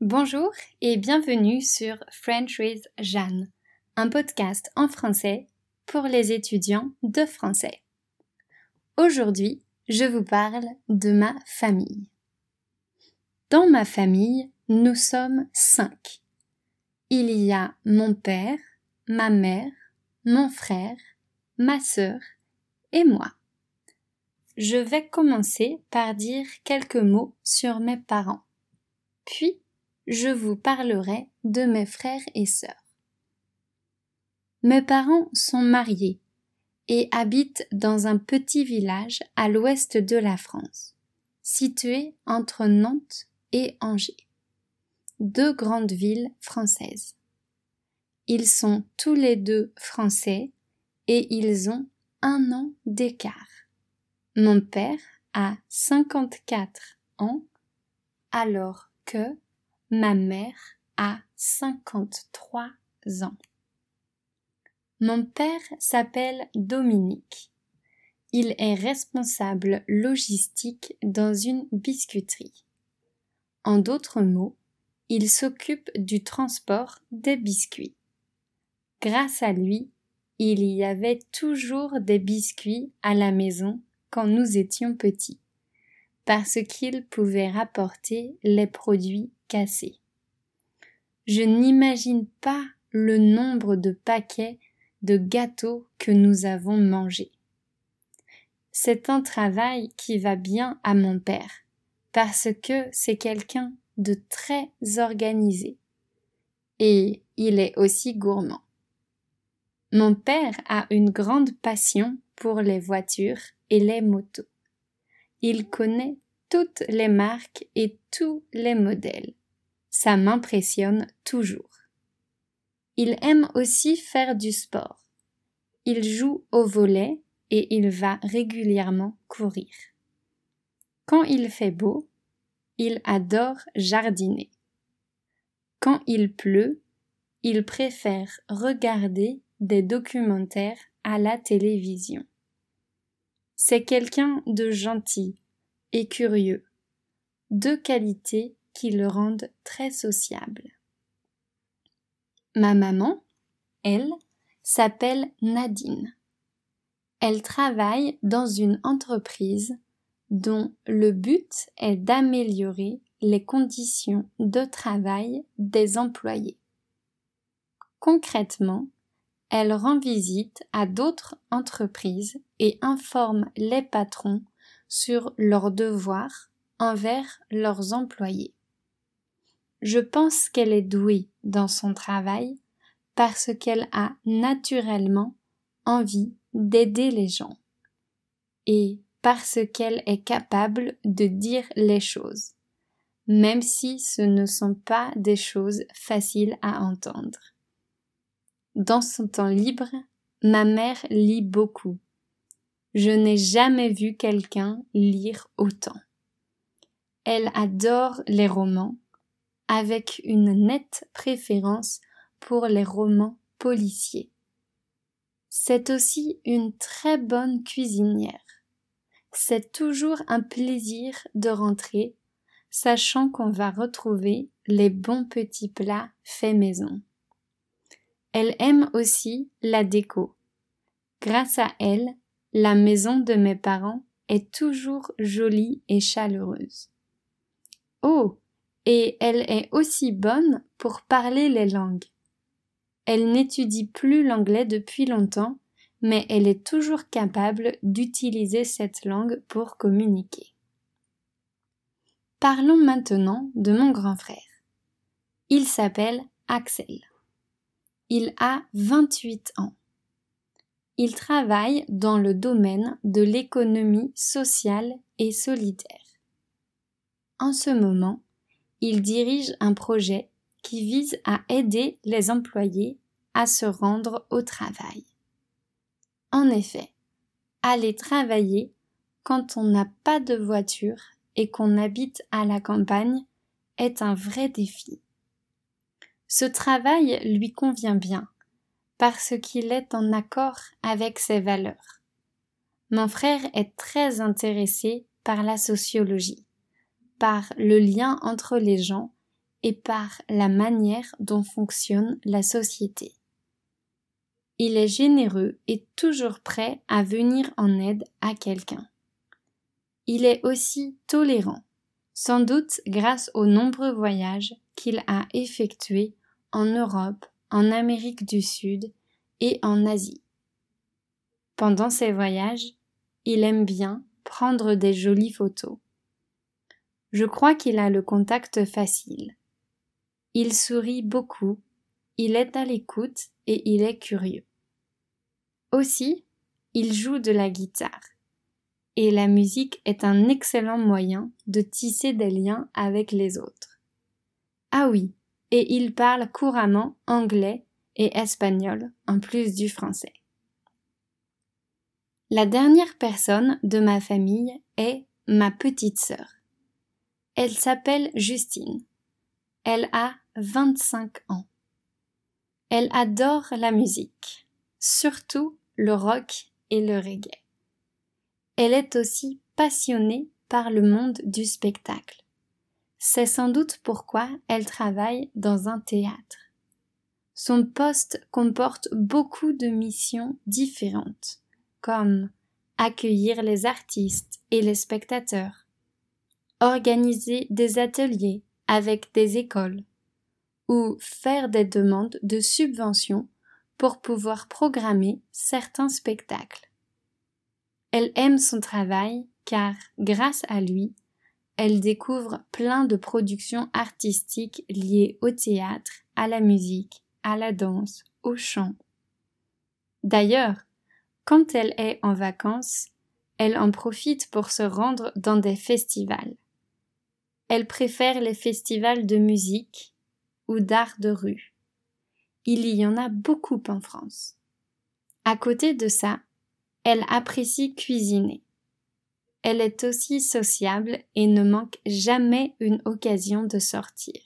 Bonjour et bienvenue sur French with Jeanne, un podcast en français pour les étudiants de français. Aujourd'hui, je vous parle de ma famille. Dans ma famille, nous sommes cinq. Il y a mon père, ma mère, mon frère, ma sœur et moi. Je vais commencer par dire quelques mots sur mes parents. Puis, je vous parlerai de mes frères et sœurs. Mes parents sont mariés et habitent dans un petit village à l'ouest de la France, situé entre Nantes et Angers, deux grandes villes françaises. Ils sont tous les deux français et ils ont un an d'écart. Mon père a 54 ans alors que Ma mère a 53 ans. Mon père s'appelle Dominique. Il est responsable logistique dans une biscuiterie. En d'autres mots, il s'occupe du transport des biscuits. Grâce à lui, il y avait toujours des biscuits à la maison quand nous étions petits, parce qu'il pouvait rapporter les produits je n'imagine pas le nombre de paquets de gâteaux que nous avons mangés. C'est un travail qui va bien à mon père, parce que c'est quelqu'un de très organisé. Et il est aussi gourmand. Mon père a une grande passion pour les voitures et les motos. Il connaît toutes les marques et tous les modèles ça m'impressionne toujours. Il aime aussi faire du sport. Il joue au volet et il va régulièrement courir. Quand il fait beau, il adore jardiner. Quand il pleut, il préfère regarder des documentaires à la télévision. C'est quelqu'un de gentil et curieux, deux qualités qui le rendent très sociable. Ma maman, elle, s'appelle Nadine. Elle travaille dans une entreprise dont le but est d'améliorer les conditions de travail des employés. Concrètement, elle rend visite à d'autres entreprises et informe les patrons sur leurs devoirs envers leurs employés. Je pense qu'elle est douée dans son travail parce qu'elle a naturellement envie d'aider les gens et parce qu'elle est capable de dire les choses, même si ce ne sont pas des choses faciles à entendre. Dans son temps libre, ma mère lit beaucoup. Je n'ai jamais vu quelqu'un lire autant. Elle adore les romans avec une nette préférence pour les romans policiers. C'est aussi une très bonne cuisinière. C'est toujours un plaisir de rentrer, sachant qu'on va retrouver les bons petits plats faits maison. Elle aime aussi la déco. Grâce à elle, la maison de mes parents est toujours jolie et chaleureuse. Oh, et elle est aussi bonne pour parler les langues. Elle n'étudie plus l'anglais depuis longtemps, mais elle est toujours capable d'utiliser cette langue pour communiquer. Parlons maintenant de mon grand frère. Il s'appelle Axel. Il a 28 ans. Il travaille dans le domaine de l'économie sociale et solidaire. En ce moment, il dirige un projet qui vise à aider les employés à se rendre au travail. En effet, aller travailler quand on n'a pas de voiture et qu'on habite à la campagne est un vrai défi. Ce travail lui convient bien parce qu'il est en accord avec ses valeurs. Mon frère est très intéressé par la sociologie par le lien entre les gens et par la manière dont fonctionne la société. Il est généreux et toujours prêt à venir en aide à quelqu'un. Il est aussi tolérant, sans doute grâce aux nombreux voyages qu'il a effectués en Europe, en Amérique du Sud et en Asie. Pendant ces voyages, il aime bien prendre des jolies photos. Je crois qu'il a le contact facile. Il sourit beaucoup, il est à l'écoute et il est curieux. Aussi, il joue de la guitare. Et la musique est un excellent moyen de tisser des liens avec les autres. Ah oui, et il parle couramment anglais et espagnol en plus du français. La dernière personne de ma famille est ma petite sœur. Elle s'appelle Justine. Elle a 25 ans. Elle adore la musique, surtout le rock et le reggae. Elle est aussi passionnée par le monde du spectacle. C'est sans doute pourquoi elle travaille dans un théâtre. Son poste comporte beaucoup de missions différentes, comme accueillir les artistes et les spectateurs, organiser des ateliers avec des écoles, ou faire des demandes de subventions pour pouvoir programmer certains spectacles. Elle aime son travail car, grâce à lui, elle découvre plein de productions artistiques liées au théâtre, à la musique, à la danse, au chant. D'ailleurs, quand elle est en vacances, elle en profite pour se rendre dans des festivals. Elle préfère les festivals de musique ou d'art de rue. Il y en a beaucoup en France. À côté de ça, elle apprécie cuisiner. Elle est aussi sociable et ne manque jamais une occasion de sortir.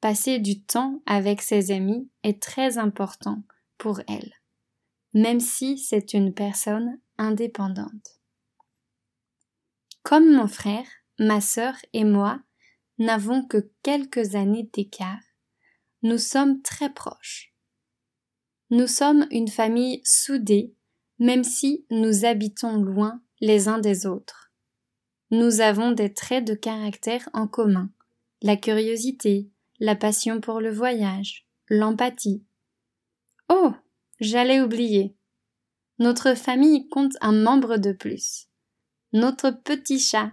Passer du temps avec ses amis est très important pour elle, même si c'est une personne indépendante. Comme mon frère, ma sœur et moi n'avons que quelques années d'écart, nous sommes très proches. Nous sommes une famille soudée, même si nous habitons loin les uns des autres. Nous avons des traits de caractère en commun, la curiosité, la passion pour le voyage, l'empathie. Oh. J'allais oublier. Notre famille compte un membre de plus. Notre petit chat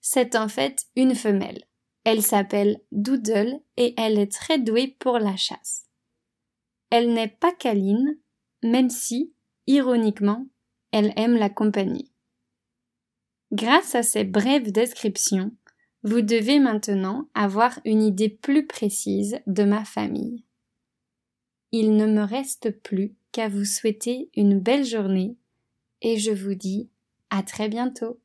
c'est en fait une femelle. Elle s'appelle Doodle et elle est très douée pour la chasse. Elle n'est pas câline, même si, ironiquement, elle aime la compagnie. Grâce à ces brèves descriptions, vous devez maintenant avoir une idée plus précise de ma famille. Il ne me reste plus qu'à vous souhaiter une belle journée et je vous dis à très bientôt.